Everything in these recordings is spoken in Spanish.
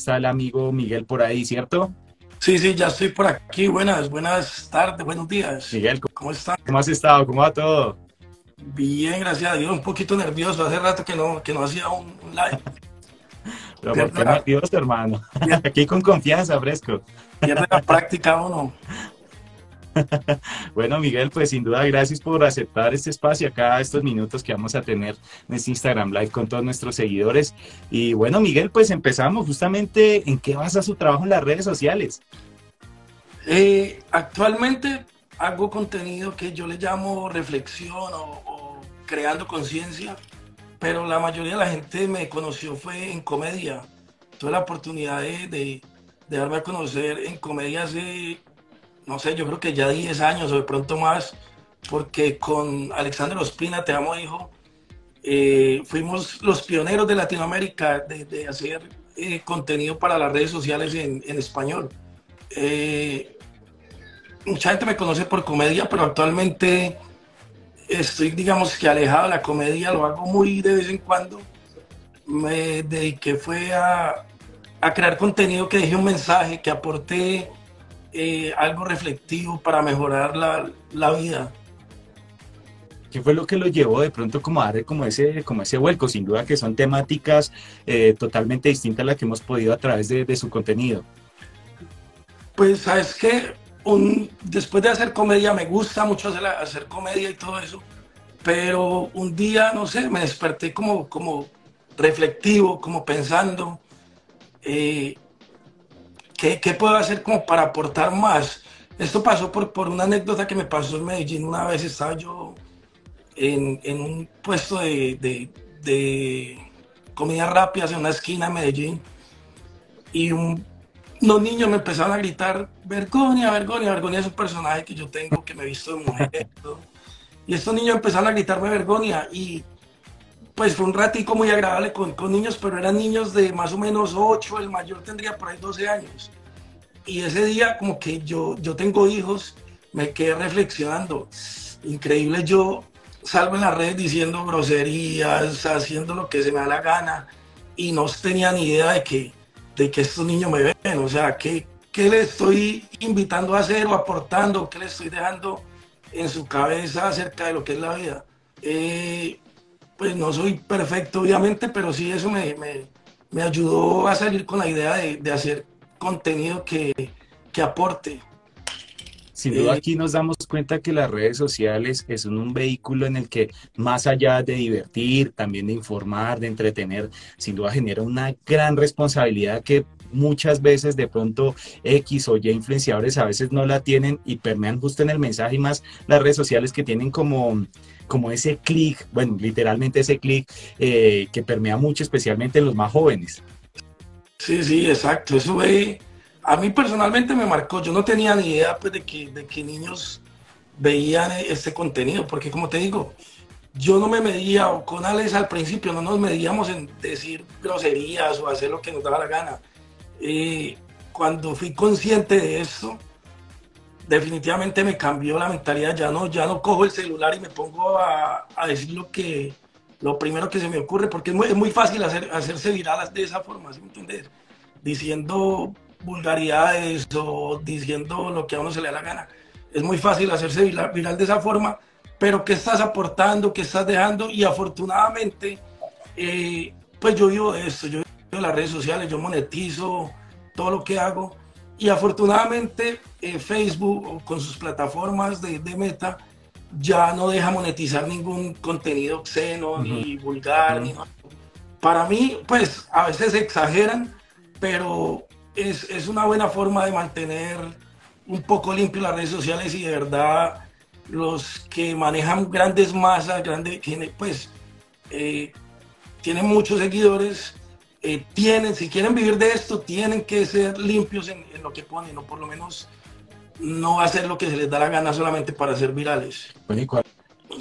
está el amigo Miguel por ahí, ¿cierto? Sí, sí, ya estoy por aquí. Buenas, buenas tardes, buenos días. Miguel, ¿cómo estás? ¿Cómo has estado? ¿Cómo va todo? Bien, gracias a Dios. Un poquito nervioso. Hace rato que no, que no hacía un live. Pero ¿por qué nervioso, hermano? Aquí con confianza, fresco. Pierde la práctica uno. bueno, Miguel, pues sin duda gracias por aceptar este espacio acá, estos minutos que vamos a tener en este Instagram Live con todos nuestros seguidores. Y bueno, Miguel, pues empezamos justamente en qué basa su trabajo en las redes sociales. Eh, actualmente hago contenido que yo le llamo reflexión o, creando conciencia, pero la mayoría de la gente me conoció fue en comedia. Tuve la oportunidad de, de, darme a conocer en comedia hace no sé, yo creo que ya 10 años o de pronto más, porque con Alexander Ospina, te amo hijo, eh, fuimos los pioneros de Latinoamérica de, hacer eh, contenido para las redes sociales en, español. Eh, mucha gente me conoce por comedia, pero actualmente estoy, digamos que alejado de la comedia, lo hago muy de vez en cuando. Me dediqué fue a, a crear contenido que deje un mensaje, que aporte eh, algo reflectivo para mejorar la, la, vida. ¿Qué fue lo que lo llevó de pronto como a dar como ese, como ese vuelco? Sin duda que son temáticas eh, totalmente distintas a las que hemos podido a través de, de su contenido. Pues sabes que después de hacer comedia, me gusta mucho hacer, hacer comedia y todo eso, pero un día, no sé, me desperté como, como reflectivo, como pensando, eh, ¿qué, puedo hacer como para aportar más? Esto pasó por, por una anécdota que me pasó en Medellín. Una vez estaba yo en, en un puesto de, de, de comida rápida en una esquina de Medellín y un, unos niños me empezaron a gritar, Vergonia, Vergonia, Vergonia es un personaje que yo tengo, que me he visto de mujer. y estos niños empezaron a gritarme Vergonia y pues fue un ratico muy agradable con, con, niños, pero eran niños de más o menos 8, el mayor tendría por ahí 12 años. Y ese día como que yo, yo tengo hijos, me quedé reflexionando, increíble yo salgo en las redes diciendo groserías, haciendo lo que se me da la gana y no tenía ni idea de que, de que estos niños me ven, o sea, ¿qué, qué le estoy invitando a hacer o aportando, qué le estoy dejando en su cabeza acerca de lo que es la vida. Eh, pues no soy perfecto, obviamente, pero sí eso me, me, ayudó a salir con la idea de, de hacer contenido que, que aporte. Sin duda eh, aquí nos damos cuenta que las redes sociales es un vehículo en el que más allá de divertir, también de informar, de entretener, sin duda genera una gran responsabilidad que muchas veces de pronto X o Y influenciadores a veces no la tienen y permean justo en el mensaje y más las redes sociales que tienen como como ese clic, bueno, literalmente ese clic eh, que permea mucho, especialmente en los más jóvenes. Sí, sí, exacto. Eso a mí personalmente me marcó. Yo no tenía ni idea pues, de, que, de que niños veían este contenido, porque como te digo, yo no me medía, o con Alex al principio no nos medíamos en decir groserías o hacer lo que nos daba la gana. Eh, cuando fui consciente de eso, definitivamente me cambió la mentalidad. Ya no, ya no cojo el celular y me pongo a, a decir lo que lo primero que se me ocurre, porque es muy, es muy fácil hacer, hacerse viral de esa forma, ¿sí me entiendes? Diciendo vulgaridades o diciendo lo que a uno se le da la gana. Es muy fácil hacerse viral, viral de esa forma, pero ¿qué estás aportando? ¿Qué estás dejando? Y afortunadamente, eh, pues yo vivo de esto, yo vivo de las redes sociales, yo monetizo todo lo que hago y afortunadamente eh, Facebook con sus plataformas de, meta ya no deja monetizar ningún contenido obsceno ni vulgar. Para mí, pues a veces exageran, pero es, es, una buena forma de mantener un poco limpio las redes sociales y de verdad los que manejan grandes masas, grandes, pues eh, tienen muchos seguidores, eh, tienen, si quieren vivir de esto, tienen que ser limpios en, lo que ponen, o por lo menos no hacer lo que se les da la gana solamente para ser virales. Bueno, ¿y cuál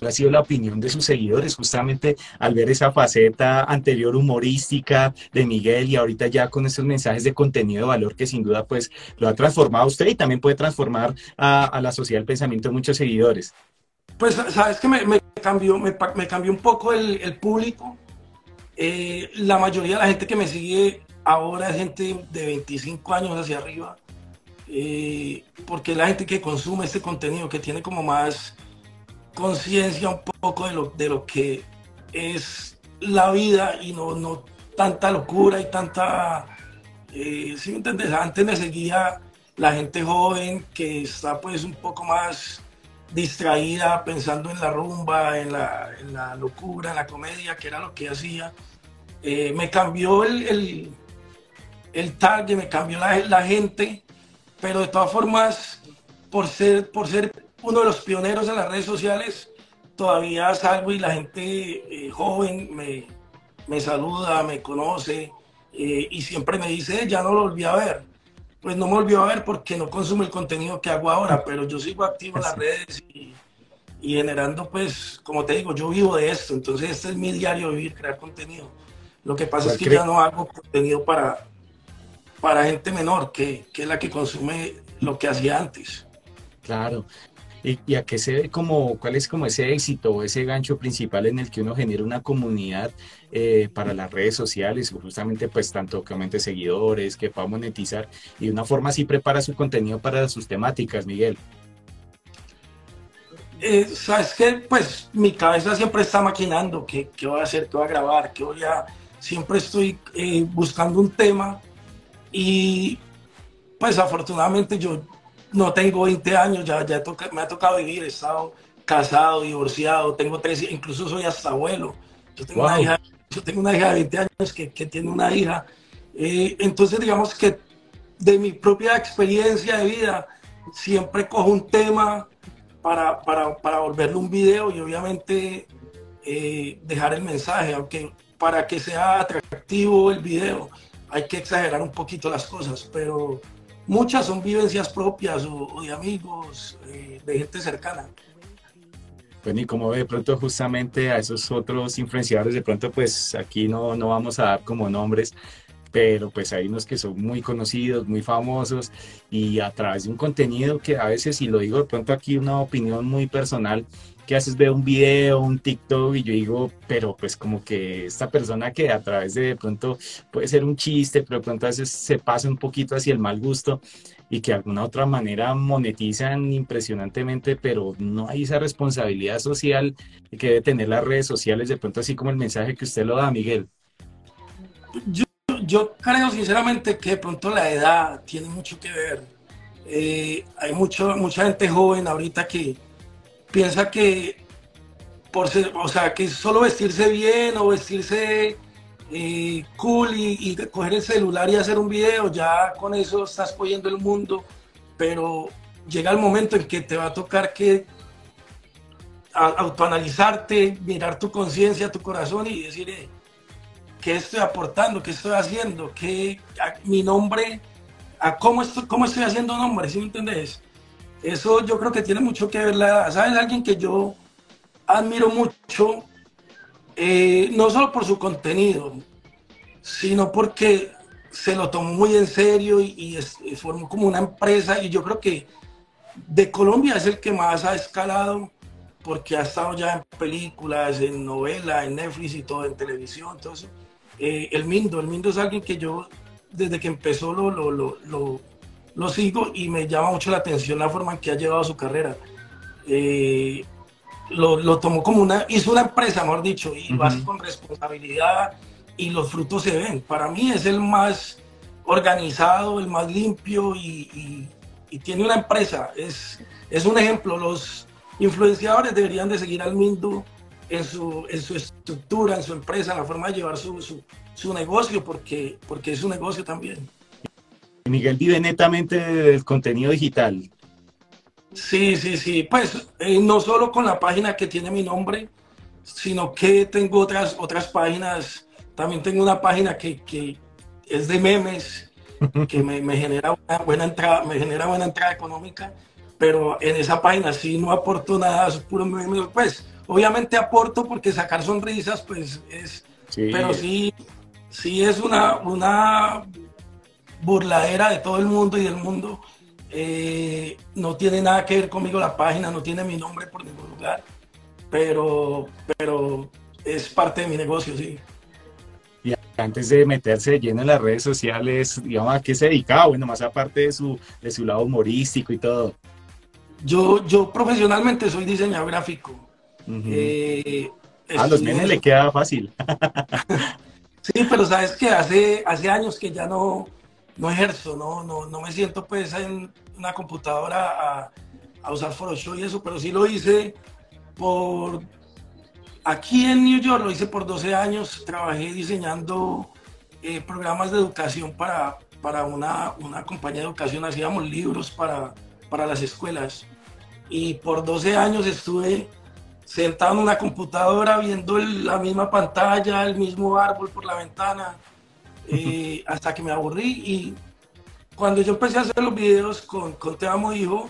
ha sido la opinión de sus seguidores justamente al ver esa faceta anterior humorística de Miguel y ahorita ya con esos mensajes de contenido de valor que sin duda pues lo ha transformado a usted y también puede transformar a, la sociedad el pensamiento de muchos seguidores? Pues sabes que me, cambió, me, cambió un poco el, el público. Eh, la mayoría de la gente que me sigue ahora es gente de 25 años hacia arriba, eh, porque la gente que consume este contenido, que tiene como más conciencia un poco de lo, de lo que es la vida y no, no tanta locura y tanta... Eh, ¿sí me entiendes? Antes me seguía la gente joven que está pues un poco más distraída pensando en la rumba, en la, en la locura, en la comedia, que era lo que hacía. Eh, me cambió el, el, el, target, me cambió la, la, gente, pero de todas formas, por ser, por ser uno de los pioneros en las redes sociales, todavía salgo y la gente eh, joven me, me, saluda, me conoce eh, y siempre me dice, ya no lo volví a ver. Pues no me volvió a ver porque no consumo el contenido que hago ahora, pero yo sigo activo en las redes y, y generando, pues, como te digo, yo vivo de esto, entonces este es mi diario vivir, crear contenido. Lo que pasa es que ya no hago contenido para, para gente menor, que, que es la que consume lo que hacía antes. Claro. ¿Y, a qué se ve como, cuál es como ese éxito o ese gancho principal en el que uno genera una comunidad eh, para las redes sociales, justamente pues tanto que aumente seguidores, que pueda monetizar y de una forma así prepara su contenido para sus temáticas, Miguel? Eh, Sabes que pues mi cabeza siempre está maquinando qué, qué voy a hacer, qué voy a grabar, qué voy a... Siempre estoy eh, buscando un tema y pues afortunadamente yo no tengo 20 años, ya, ya me ha tocado vivir, he estado casado, divorciado, tengo tres, incluso soy hasta abuelo. Yo tengo, una, hija, yo tengo una hija de 20 años que, que tiene una hija. Eh, entonces, digamos que de mi propia experiencia de vida, siempre cojo un tema para, para, para volverlo un video y obviamente eh, dejar el mensaje, aunque para que sea atractivo el video hay que exagerar un poquito las cosas, pero muchas son vivencias propias o, de amigos, eh, de gente cercana. Bueno, y como de pronto justamente a esos otros influenciadores, de pronto pues aquí no, no vamos a dar como nombres, pero pues hay unos que son muy conocidos, muy famosos y a través de un contenido que a veces, y lo digo de pronto aquí una opinión muy personal, que haces ver un video, un TikTok y yo digo, pero pues como que esta persona que a través de, de pronto puede ser un chiste, pero de pronto a veces se pasa un poquito hacia el mal gusto y que de alguna otra manera monetizan impresionantemente, pero no hay esa responsabilidad social que debe tener las redes sociales, de pronto así como el mensaje que usted lo da, Miguel. Yo, yo creo sinceramente que de pronto la edad tiene mucho que ver. Eh, hay mucho, mucha gente joven ahorita que, piensa que por ser, o sea, que solo vestirse bien o vestirse eh, cool y, coger el celular y hacer un video, ya con eso estás cogiendo el mundo, pero llega el momento en que te va a tocar que autoanalizarte, mirar tu conciencia, tu corazón y decir, eh, ¿qué estoy aportando? ¿Qué estoy haciendo? ¿Qué, mi nombre? A cómo, estoy, ¿Cómo estoy haciendo nombre? ¿Sí me entendés? Eso yo creo que tiene mucho que ver la. ¿Sabes? Alguien que yo admiro mucho, eh, no solo por su contenido, sino porque se lo tomó muy en serio y, formó como una empresa. Y yo creo que de Colombia es el que más ha escalado porque ha estado ya en películas, en novelas, en Netflix y todo, en televisión, eso. Eh, el Mindo, el Mindo es alguien que yo desde que empezó lo sigo y me llama mucho la atención la forma en que ha llevado su carrera. Eh, lo, lo, tomó como una, hizo una empresa, mejor dicho, y va con responsabilidad y los frutos se ven. Para mí es el más organizado, el más limpio y, y, tiene una empresa. Es, es un ejemplo. Los influenciadores deberían de seguir al Mindo en su, en su estructura, en su empresa, en la forma de llevar su, su, su negocio, porque, porque es un negocio también. Miguel vive netamente del contenido digital. Sí, sí, sí. Pues eh, no solo con la página que tiene mi nombre, sino que tengo otras, otras páginas. También tengo una página que, que es de memes, que me, me, genera una buena entrada, me genera buena entrada económica, pero en esa página sí no aporto nada, es puro memes. Pues obviamente aporto porque sacar sonrisas, pues es, pero sí, sí es una, una burladera de todo el mundo y del mundo. Eh, no tiene nada que ver conmigo la página, no tiene mi nombre por ningún lugar, pero, pero es parte de mi negocio, sí. Y antes de meterse lleno en las redes sociales, digamos, ¿a qué se dedicaba? Bueno, más aparte de su, de su lado humorístico y todo. Yo, yo profesionalmente soy diseñador gráfico. Eh, a los nenes le queda fácil. sí, pero sabes que hace, hace años que ya no, no ejerzo, no, no, no me siento pues en una computadora a, usar Photoshop y eso, pero sí lo hice por... Aquí en New York lo hice por 12 años, trabajé diseñando eh, programas de educación para, para una, una, compañía de educación, hacíamos libros para, para las escuelas. Y por 12 años estuve sentado en una computadora viendo la misma pantalla, el mismo árbol por la ventana, eh, hasta que me aburrí. Y cuando yo empecé a hacer los videos con, con Te Amo Hijo,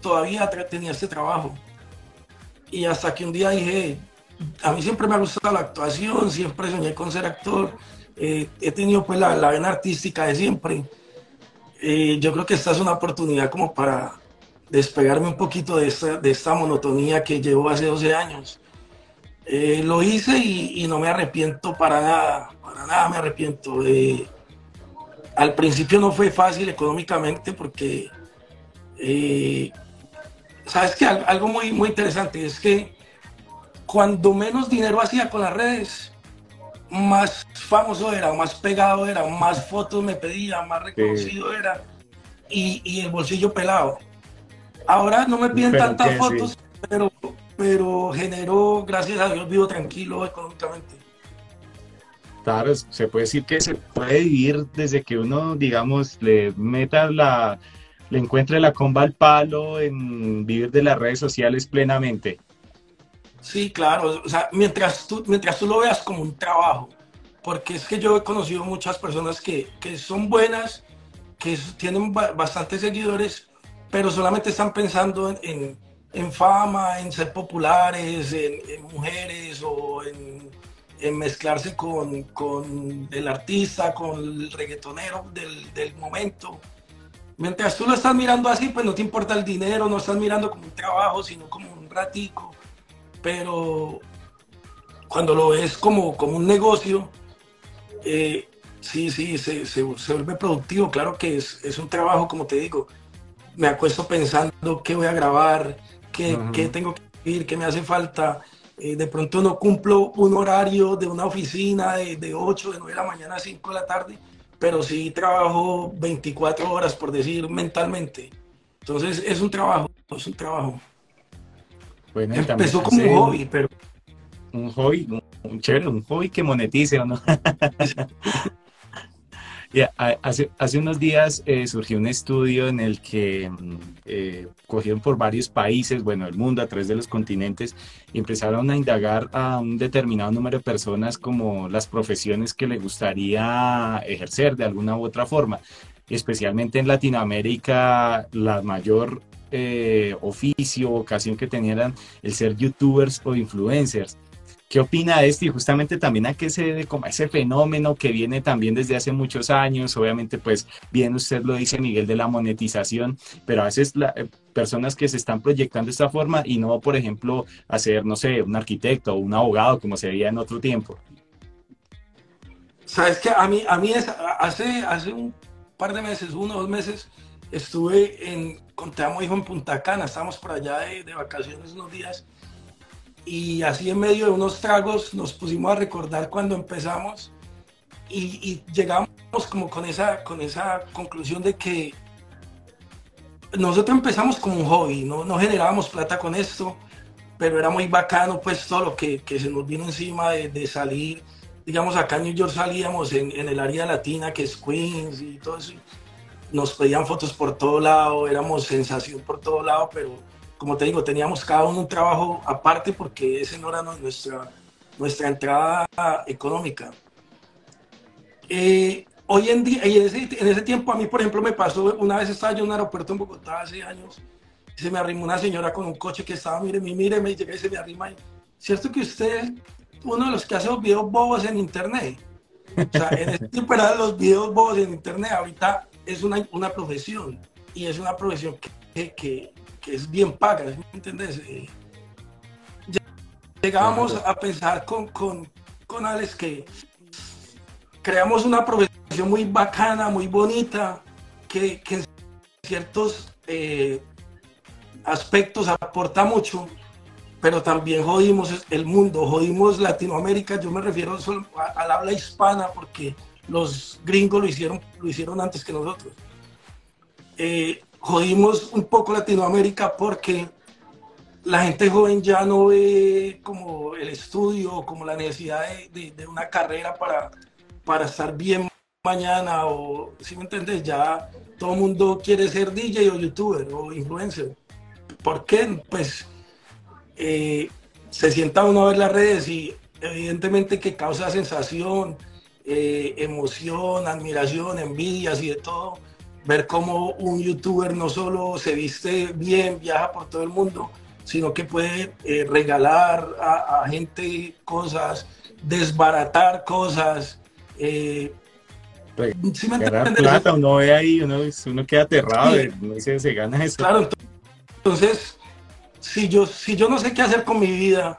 todavía tenía este trabajo. Y hasta que un día dije, a mí siempre me ha gustado la actuación, siempre soñé con ser actor, eh, he tenido pues la, la, vena artística de siempre. Eh, yo creo que esta es una oportunidad como para despegarme un poquito de esta, de esta monotonía que llevo hace 12 años. Eh, lo hice y, y, no me arrepiento para nada, para nada me arrepiento. al principio no fue fácil económicamente porque sabes que algo muy, muy interesante es que cuando menos dinero hacía con las redes, más famoso era, más pegado era, más fotos me pedía, más reconocido era y, y, el bolsillo pelado. Ahora no me piden tantas fotos, pero, pero genero, gracias a Dios, vivo tranquilo económicamente. Claro, se puede decir que se puede vivir desde que uno, digamos, le meta la, le encuentre la comba al palo en vivir de las redes sociales plenamente. Sí, claro, o sea, mientras tú, mientras tú lo veas como un trabajo, porque es que yo he conocido muchas personas que, que son buenas, que tienen bastantes seguidores, pero solamente están pensando en, en, fama, en ser populares, en, mujeres o en, en mezclarse con, con, el artista, con el reggaetonero del, del momento. Mientras tú lo estás mirando así, pues no te importa el dinero, no estás mirando como un trabajo, sino como un ratico. Pero cuando lo ves como, como un negocio, eh, sí, sí, se, se, vuelve productivo. Claro que es, es, un trabajo, como te digo. Me acuesto pensando qué voy a grabar, qué, qué tengo que ir, qué me hace falta. Eh, de pronto no cumplo un horario de una oficina de, de 8, de 9 de la mañana a 5 de la tarde pero sí trabajo 24 horas, por decir, mentalmente. Entonces es un trabajo, es un trabajo. Bueno, Empezó como un hobby, pero... Un hobby, un, chévere, un hobby que monetice, ¿o no? hace, hace unos días eh, surgió un estudio en el que mm, eh, cogieron por varios países, bueno, el mundo, a través de los continentes, y empezaron a indagar a un determinado número de personas como las profesiones que le gustaría ejercer de alguna u otra forma. Especialmente en Latinoamérica, la mayor eh, oficio, ocasión que tenían el ser youtubers o influencers. ¿Qué opina de esto? Y justamente también a qué se debe como ese fenómeno que viene también desde hace muchos años. Obviamente, pues bien usted lo dice, Miguel, de la monetización, pero a veces la, eh, personas que se están proyectando de esta forma y no, por ejemplo, hacer, no sé, un arquitecto o un abogado como se veía en otro tiempo. Sabes que a mí, a mí es, hace, hace un par de meses, uno o dos meses, estuve en, con Te Amo Hijo en Punta Cana, estábamos por allá de, de vacaciones unos días y así en medio de unos tragos nos pusimos a recordar cuando empezamos y, llegamos como con esa, con esa conclusión de que nosotros empezamos como un hobby, no, no generábamos plata con esto, pero era muy bacano pues todo lo que, que se nos vino encima de, de, salir, digamos acá en New York salíamos en, en, el área latina que es Queens y todo eso, nos pedían fotos por todo lado, éramos sensación por todo lado, pero como te digo, teníamos cada uno un trabajo aparte porque ese no era nuestra, nuestra entrada económica. Eh, hoy en día, en ese, en ese, tiempo a mí, por ejemplo, me pasó, una vez estaba yo en un aeropuerto en Bogotá hace años, y se me arrimó una señora con un coche que estaba, mire, mire, me llega y se me arrima. Y, ¿Cierto que usted es uno de los que hace los videos bobos en internet? O sea, en ese tiempo eran los videos bobos en internet, ahorita es una, una profesión, y es una profesión que que es bien paga, ¿me entiendes? Eh, llegábamos a pensar con, con, con Alex que creamos una profesión muy bacana, muy bonita, que, que en ciertos eh, aspectos aporta mucho, pero también jodimos el mundo, jodimos Latinoamérica, yo me refiero solo al habla hispana porque los gringos lo hicieron, lo hicieron antes que nosotros. Eh, jodimos un poco Latinoamérica porque la gente joven ya no ve como el estudio, como la necesidad de, una carrera para, para estar bien mañana o, si me entiendes, ya todo el mundo quiere ser DJ o youtuber o influencer. ¿Por qué? Pues eh, se sienta uno a ver las redes y evidentemente que causa sensación, eh, emoción, admiración, envidias y de todo. Ver cómo un youtuber no solo se viste bien, viaja por todo el mundo, sino que puede eh, regalar a, gente cosas, desbaratar cosas. Eh, plata, uno ve ahí, uno, uno queda aterrado, uno dice, se gana eso. Claro, entonces si yo, si yo no sé qué hacer con mi vida,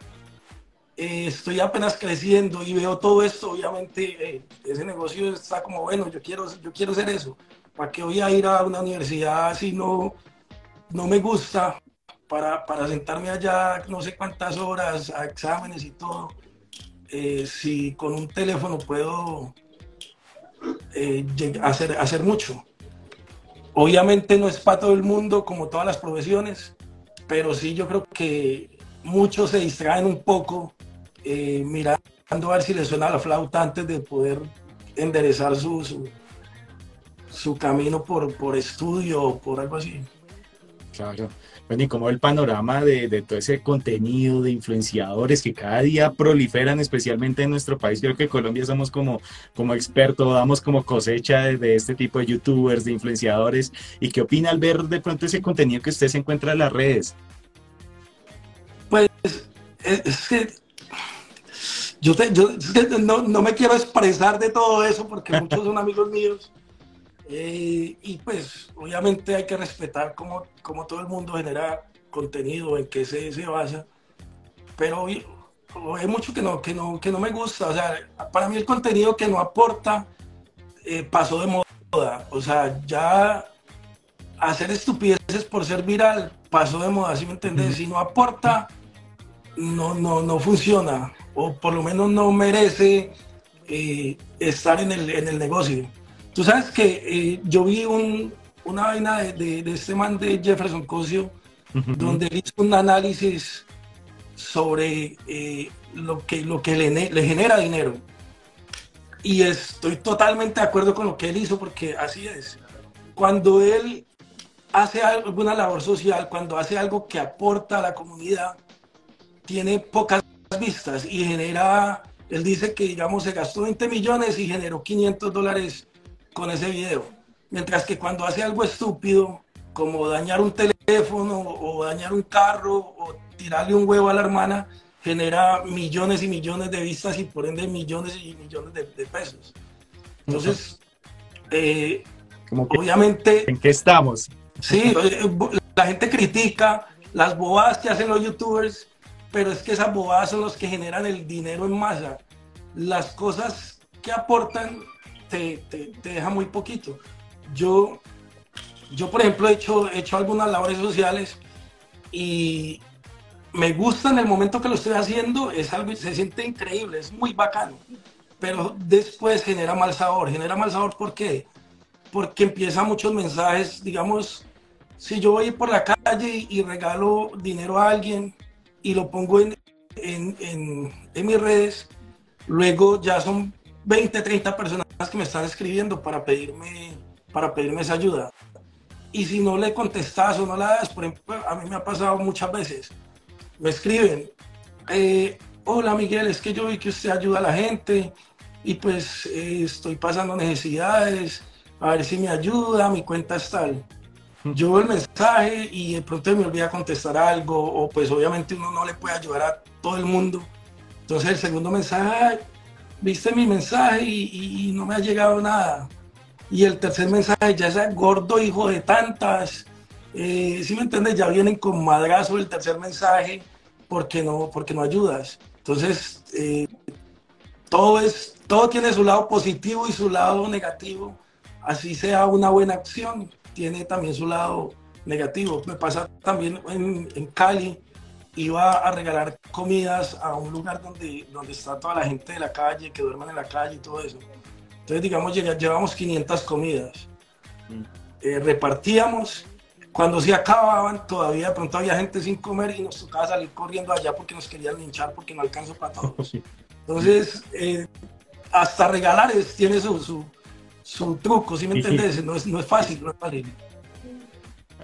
eh, estoy apenas creciendo y veo todo esto, obviamente eh, ese negocio está como, bueno, yo quiero, yo quiero hacer eso. ¿Para qué voy a ir a una universidad si no, no me gusta? Para, para sentarme allá no sé cuántas horas a exámenes y todo. Eh, si con un teléfono puedo hacer, hacer mucho. Obviamente no es para todo el mundo, como todas las profesiones, pero sí yo creo que muchos se distraen un poco eh, mirando a ver si les suena la flauta antes de poder enderezar su, su, camino por, por estudio o por algo así. Claro. Bueno, y como el panorama de, de, todo ese contenido de influenciadores que cada día proliferan, especialmente en nuestro país, creo que Colombia somos como, como expertos, damos como cosecha de, de, este tipo de youtubers, de influenciadores. ¿Y qué opina al ver de pronto ese contenido que usted se encuentra en las redes? Pues es que yo, yo no, no me quiero expresar de todo eso porque muchos son amigos míos eh, y pues obviamente hay que respetar como, como todo el mundo genera contenido, en que se, se basa, pero hay mucho que no, que, no, que no me gusta. O sea, para mí el contenido que no aporta eh, pasó de moda. O sea, ya hacer estupideces por ser viral pasó de moda, ¿sí me entendés? Si no aporta, no, no, no funciona. O por lo menos no merece eh, estar en el, en el negocio. Tú sabes que eh, yo vi una vaina de, este man de Jefferson Cosio, donde él hizo un análisis sobre eh, lo que, lo que le, genera dinero. Y estoy totalmente de acuerdo con lo que él hizo, porque así es. Cuando él hace alguna labor social, cuando hace algo que aporta a la comunidad, tiene pocas vistas y genera, él dice que digamos se gastó 20 millones y generó 500 dólares con ese video. Mientras que cuando hace algo estúpido, como dañar un teléfono o dañar un carro o tirarle un huevo a la hermana, genera millones y millones de vistas y por ende millones y millones de, pesos. Entonces, eh, obviamente... ¿En qué estamos? Sí, eh, la gente critica las bobadas que hacen los youtubers, pero es que esas bobadas son los que generan el dinero en masa. Las cosas que aportan te, te, deja muy poquito. Yo, yo por ejemplo, he hecho, he hecho algunas labores sociales y me gusta en el momento que lo estoy haciendo, es algo, se siente increíble, es muy bacano, pero después genera mal sabor. Genera mal sabor ¿por qué? Porque empiezan muchos mensajes, digamos, si yo voy por la calle y regalo dinero a alguien y lo pongo en, en, en, en mis redes, luego ya son 20, 30 personas que me están escribiendo para pedirme, para pedirme esa ayuda. Y si no le contestas o no la das, por ejemplo, a mí me ha pasado muchas veces. Me escriben, eh, hola Miguel, es que yo vi que usted ayuda a la gente y pues eh, estoy pasando necesidades, a ver si me ayuda, mi cuenta es tal. Yo veo el mensaje y de pronto me olvida contestar algo o pues obviamente uno no le puede ayudar a todo el mundo. Entonces el segundo mensaje, viste mi mensaje y, no me ha llegado nada. Y el tercer mensaje, ya es gordo hijo de tantas. Eh, si me entiendes, ya vienen con madrazo el tercer mensaje porque no, porque no ayudas. Entonces, eh, todo, es, todo tiene su lado positivo y su lado negativo. Así sea una buena acción, tiene también su lado negativo. Me pasa también en, en Cali, iba a regalar comidas a un lugar donde, donde está toda la gente de la calle, que duerman en la calle y todo eso. Entonces, digamos, llevamos 500 comidas. Mm. Eh, repartíamos. Cuando se acababan, todavía de pronto había gente sin comer y nos tocaba salir corriendo allá porque nos querían hinchar porque no alcanzó para todos. Entonces, eh, hasta regalar es, tiene su, su, su truco, ¿sí me entiendes? No es, no es fácil, no es fácil.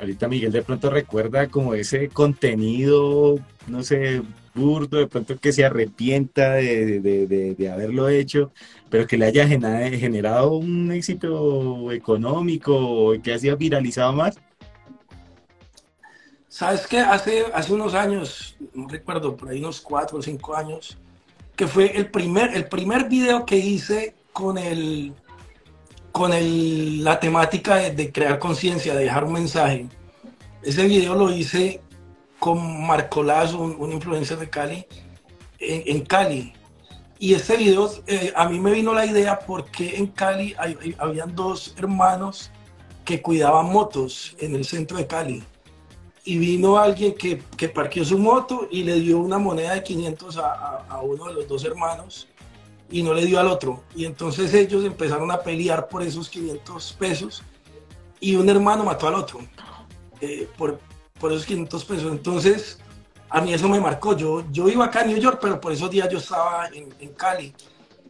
Ahorita Miguel de pronto recuerda como ese contenido, no sé, burdo, de pronto que se arrepienta de, haberlo hecho, pero que le haya generado un éxito económico que haya viralizado más. Sabes que hace, hace unos años, no recuerdo, por ahí unos cuatro o cinco años, que fue el primer, el primer video que hice con el, con el, la temática de, crear conciencia, de dejar un mensaje. Ese video lo hice con Marco Lazo, un, influencer de Cali, en, Cali. Y ese video, eh, a mí me vino la idea porque en Cali habían dos hermanos que cuidaban motos en el centro de Cali. Y vino alguien que, que parqueó su moto y le dio una moneda de 500 a, a uno de los dos hermanos y no le dio al otro. Y entonces ellos empezaron a pelear por esos 500 pesos y un hermano mató al otro eh, por, por esos 500 pesos. Entonces a mí eso me marcó. Yo, yo iba acá a New York, pero por esos días yo estaba en, en Cali.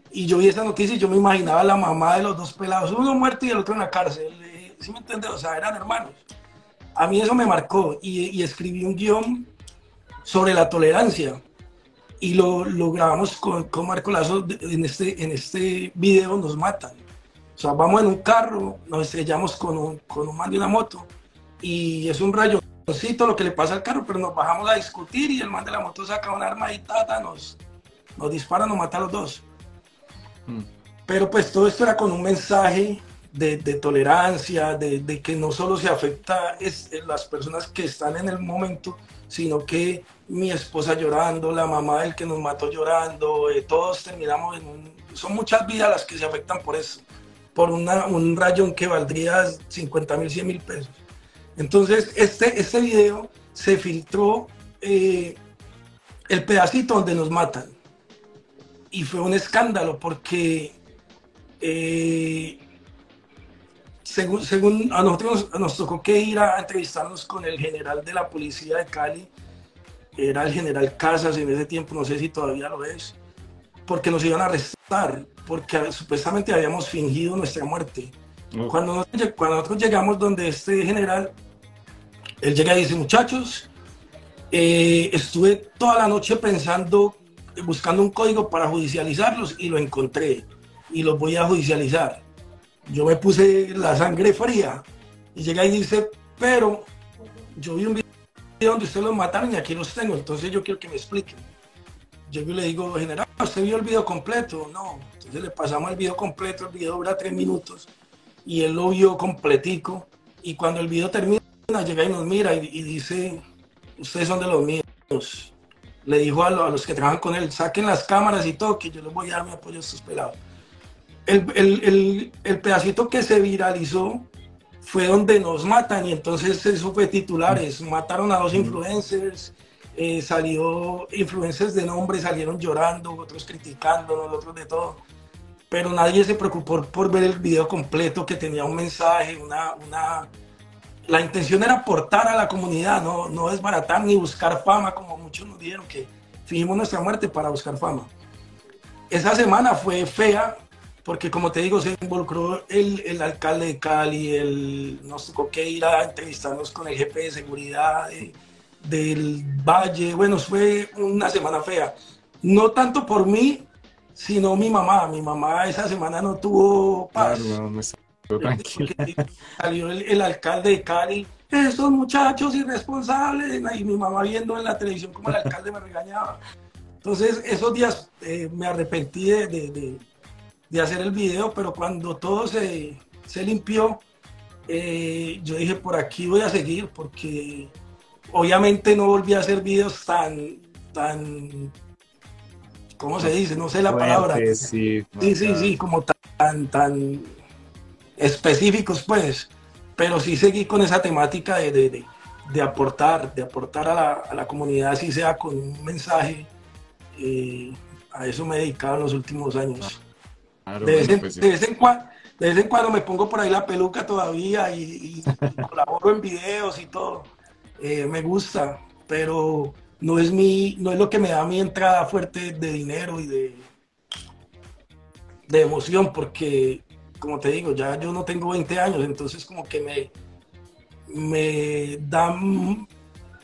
Y yo vi esa noticia y yo me imaginaba la mamá de los dos pelados, uno muerto y el otro en la cárcel. Eh, ¿Sí me entiendes? O sea, eran hermanos. A mí eso me marcó y, y escribí un guion sobre la tolerancia y lo, lo grabamos con, con, Marco Lazo en este, en este video nos matan. O sea, vamos en un carro, nos estrellamos con un, con un man de una moto y es un rayoncito lo que le pasa al carro, pero nos bajamos a discutir y el man de la moto saca un arma y tata, nos, nos dispara, nos mata a los dos. Mm. Pero pues todo esto era con un mensaje de, de tolerancia, de, de, que no solo se afecta es, las personas que están en el momento, sino que mi esposa llorando, la mamá del que nos mató llorando, eh, todos terminamos en un... Son muchas vidas las que se afectan por eso, por un rayón que valdría 50 mil, 100 mil pesos. Entonces, este, este video se filtró eh, el pedacito donde nos matan. Y fue un escándalo porque eh, según, según a nosotros nos, tocó que ir a entrevistarnos con el general de la policía de Cali, era el general Casas en ese tiempo, no sé si todavía lo es, porque nos iban a arrestar, porque supuestamente habíamos fingido nuestra muerte. Cuando, nosotros, cuando nosotros llegamos donde este general, él llega y dice, muchachos, eh, estuve toda la noche pensando, buscando un código para judicializarlos y lo encontré y los voy a judicializar yo me puse la sangre fría y llega y dice, pero yo vi un video donde ustedes los mataron y aquí los tengo, entonces yo quiero que me expliquen. Yo le digo, general, ¿usted vio el video completo? No, entonces le pasamos el video completo, el video dura tres minutos y él lo vio completico y cuando el video termina, llega y nos mira y, dice, ustedes son de los míos. Le dijo a, los que trabajan con él, saquen las cámaras y todo, que yo les voy a dar mi apoyo a estos pelados el, pedacito que se viralizó fue donde nos matan y entonces eso fue titulares. Mataron a dos influencers, eh, salió influencers de nombre, salieron llorando, otros criticándonos, otros de todo. Pero nadie se preocupó por ver el video completo que tenía un mensaje, una, una... La intención era aportar a la comunidad, no, no desbaratar ni buscar fama, como muchos nos dijeron que fingimos nuestra muerte para buscar fama. Esa semana fue fea porque como te digo, se involucró el, el alcalde de Cali, el, nos tocó que ir a entrevistarnos con el jefe de seguridad del Valle, bueno, fue una semana fea, no tanto por mí, sino mi mamá, mi mamá esa semana no tuvo paz. Claro, no, Salió el, el, alcalde de Cali, esos muchachos irresponsables, y mi mamá viendo en la televisión como el alcalde me regañaba. Entonces, esos días eh, me arrepentí de de hacer el video, pero cuando todo se, se limpió, eh, yo dije, por aquí voy a seguir, porque obviamente no volví a hacer videos tan, tan ¿cómo se dice? No sé la palabra. Sí, sí, sí, sí, como tan, tan específicos, pues. Pero sí seguí con esa temática de, de, aportar, de aportar a la, a la, comunidad, así sea con un mensaje. Eh, a eso me he dedicado en los últimos años. De, vez en, pues cuando, de, vez en, cuando, me pongo por ahí la peluca todavía y, colaboro en videos y todo. Eh, me gusta, pero no es, mi, no es lo que me da mi entrada fuerte de dinero y de, de emoción, porque, como te digo, ya yo no tengo 20 años, entonces como que me, me da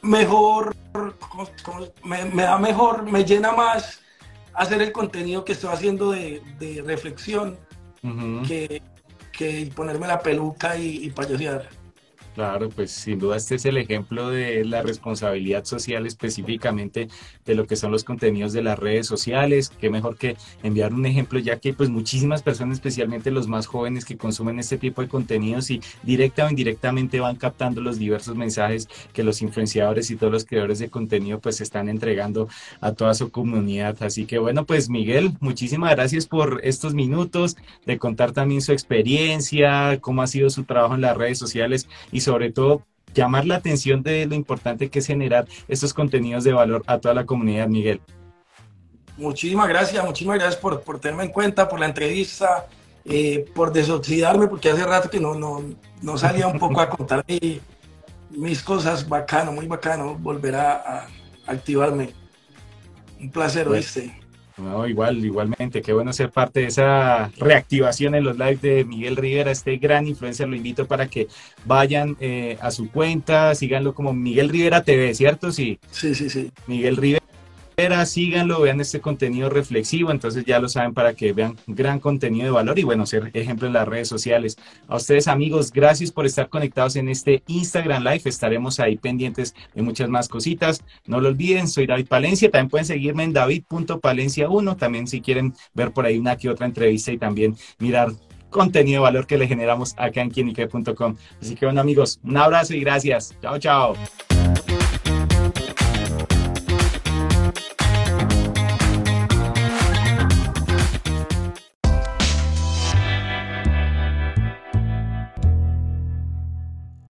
mejor, me, da mejor, me llena más hacer el contenido que estoy haciendo de, reflexión que, que, ponerme la peluca y, y. Claro, pues sin duda este es el ejemplo de la responsabilidad social específicamente de lo que son los contenidos de las redes sociales. Qué mejor que enviar un ejemplo, ya que pues muchísimas personas, especialmente los más jóvenes que consumen este tipo de contenidos y directa o indirectamente van captando los diversos mensajes que los influenciadores y todos los creadores de contenido pues están entregando a toda su comunidad. Así que bueno, pues Miguel, muchísimas gracias por estos minutos de contar también su experiencia, cómo ha sido su trabajo en las redes sociales y sobre todo llamar la atención de lo importante que es generar estos contenidos de valor a toda la comunidad, Miguel. Muchísimas gracias, muchísimas gracias por, por tenerme en cuenta, por la entrevista, eh, por desoxidarme, porque hace rato que no, no, no salía un poco a contar mis cosas, bacano, muy bacano, volver a, activarme. Un placer, oíste. No, igual, igualmente, qué bueno ser parte de esa reactivación en los lives de Miguel Rivera, este gran influencer, lo invito para que vayan eh, a su cuenta, síganlo como Miguel Rivera TV, ¿cierto? Sí, sí, sí. sí. Miguel Rivera síganlo, vean este contenido reflexivo, entonces ya lo saben para que vean gran contenido de valor y bueno, ser ejemplo en las redes sociales. A ustedes amigos, gracias por estar conectados en este Instagram Live, estaremos ahí pendientes de muchas más cositas. No lo olviden, soy David Palencia, también pueden seguirme en david.palencia1, también si quieren ver por ahí una que otra entrevista y también mirar contenido de valor que le generamos acá en quienique.com. Así que bueno amigos, un abrazo y gracias. Chao, chao.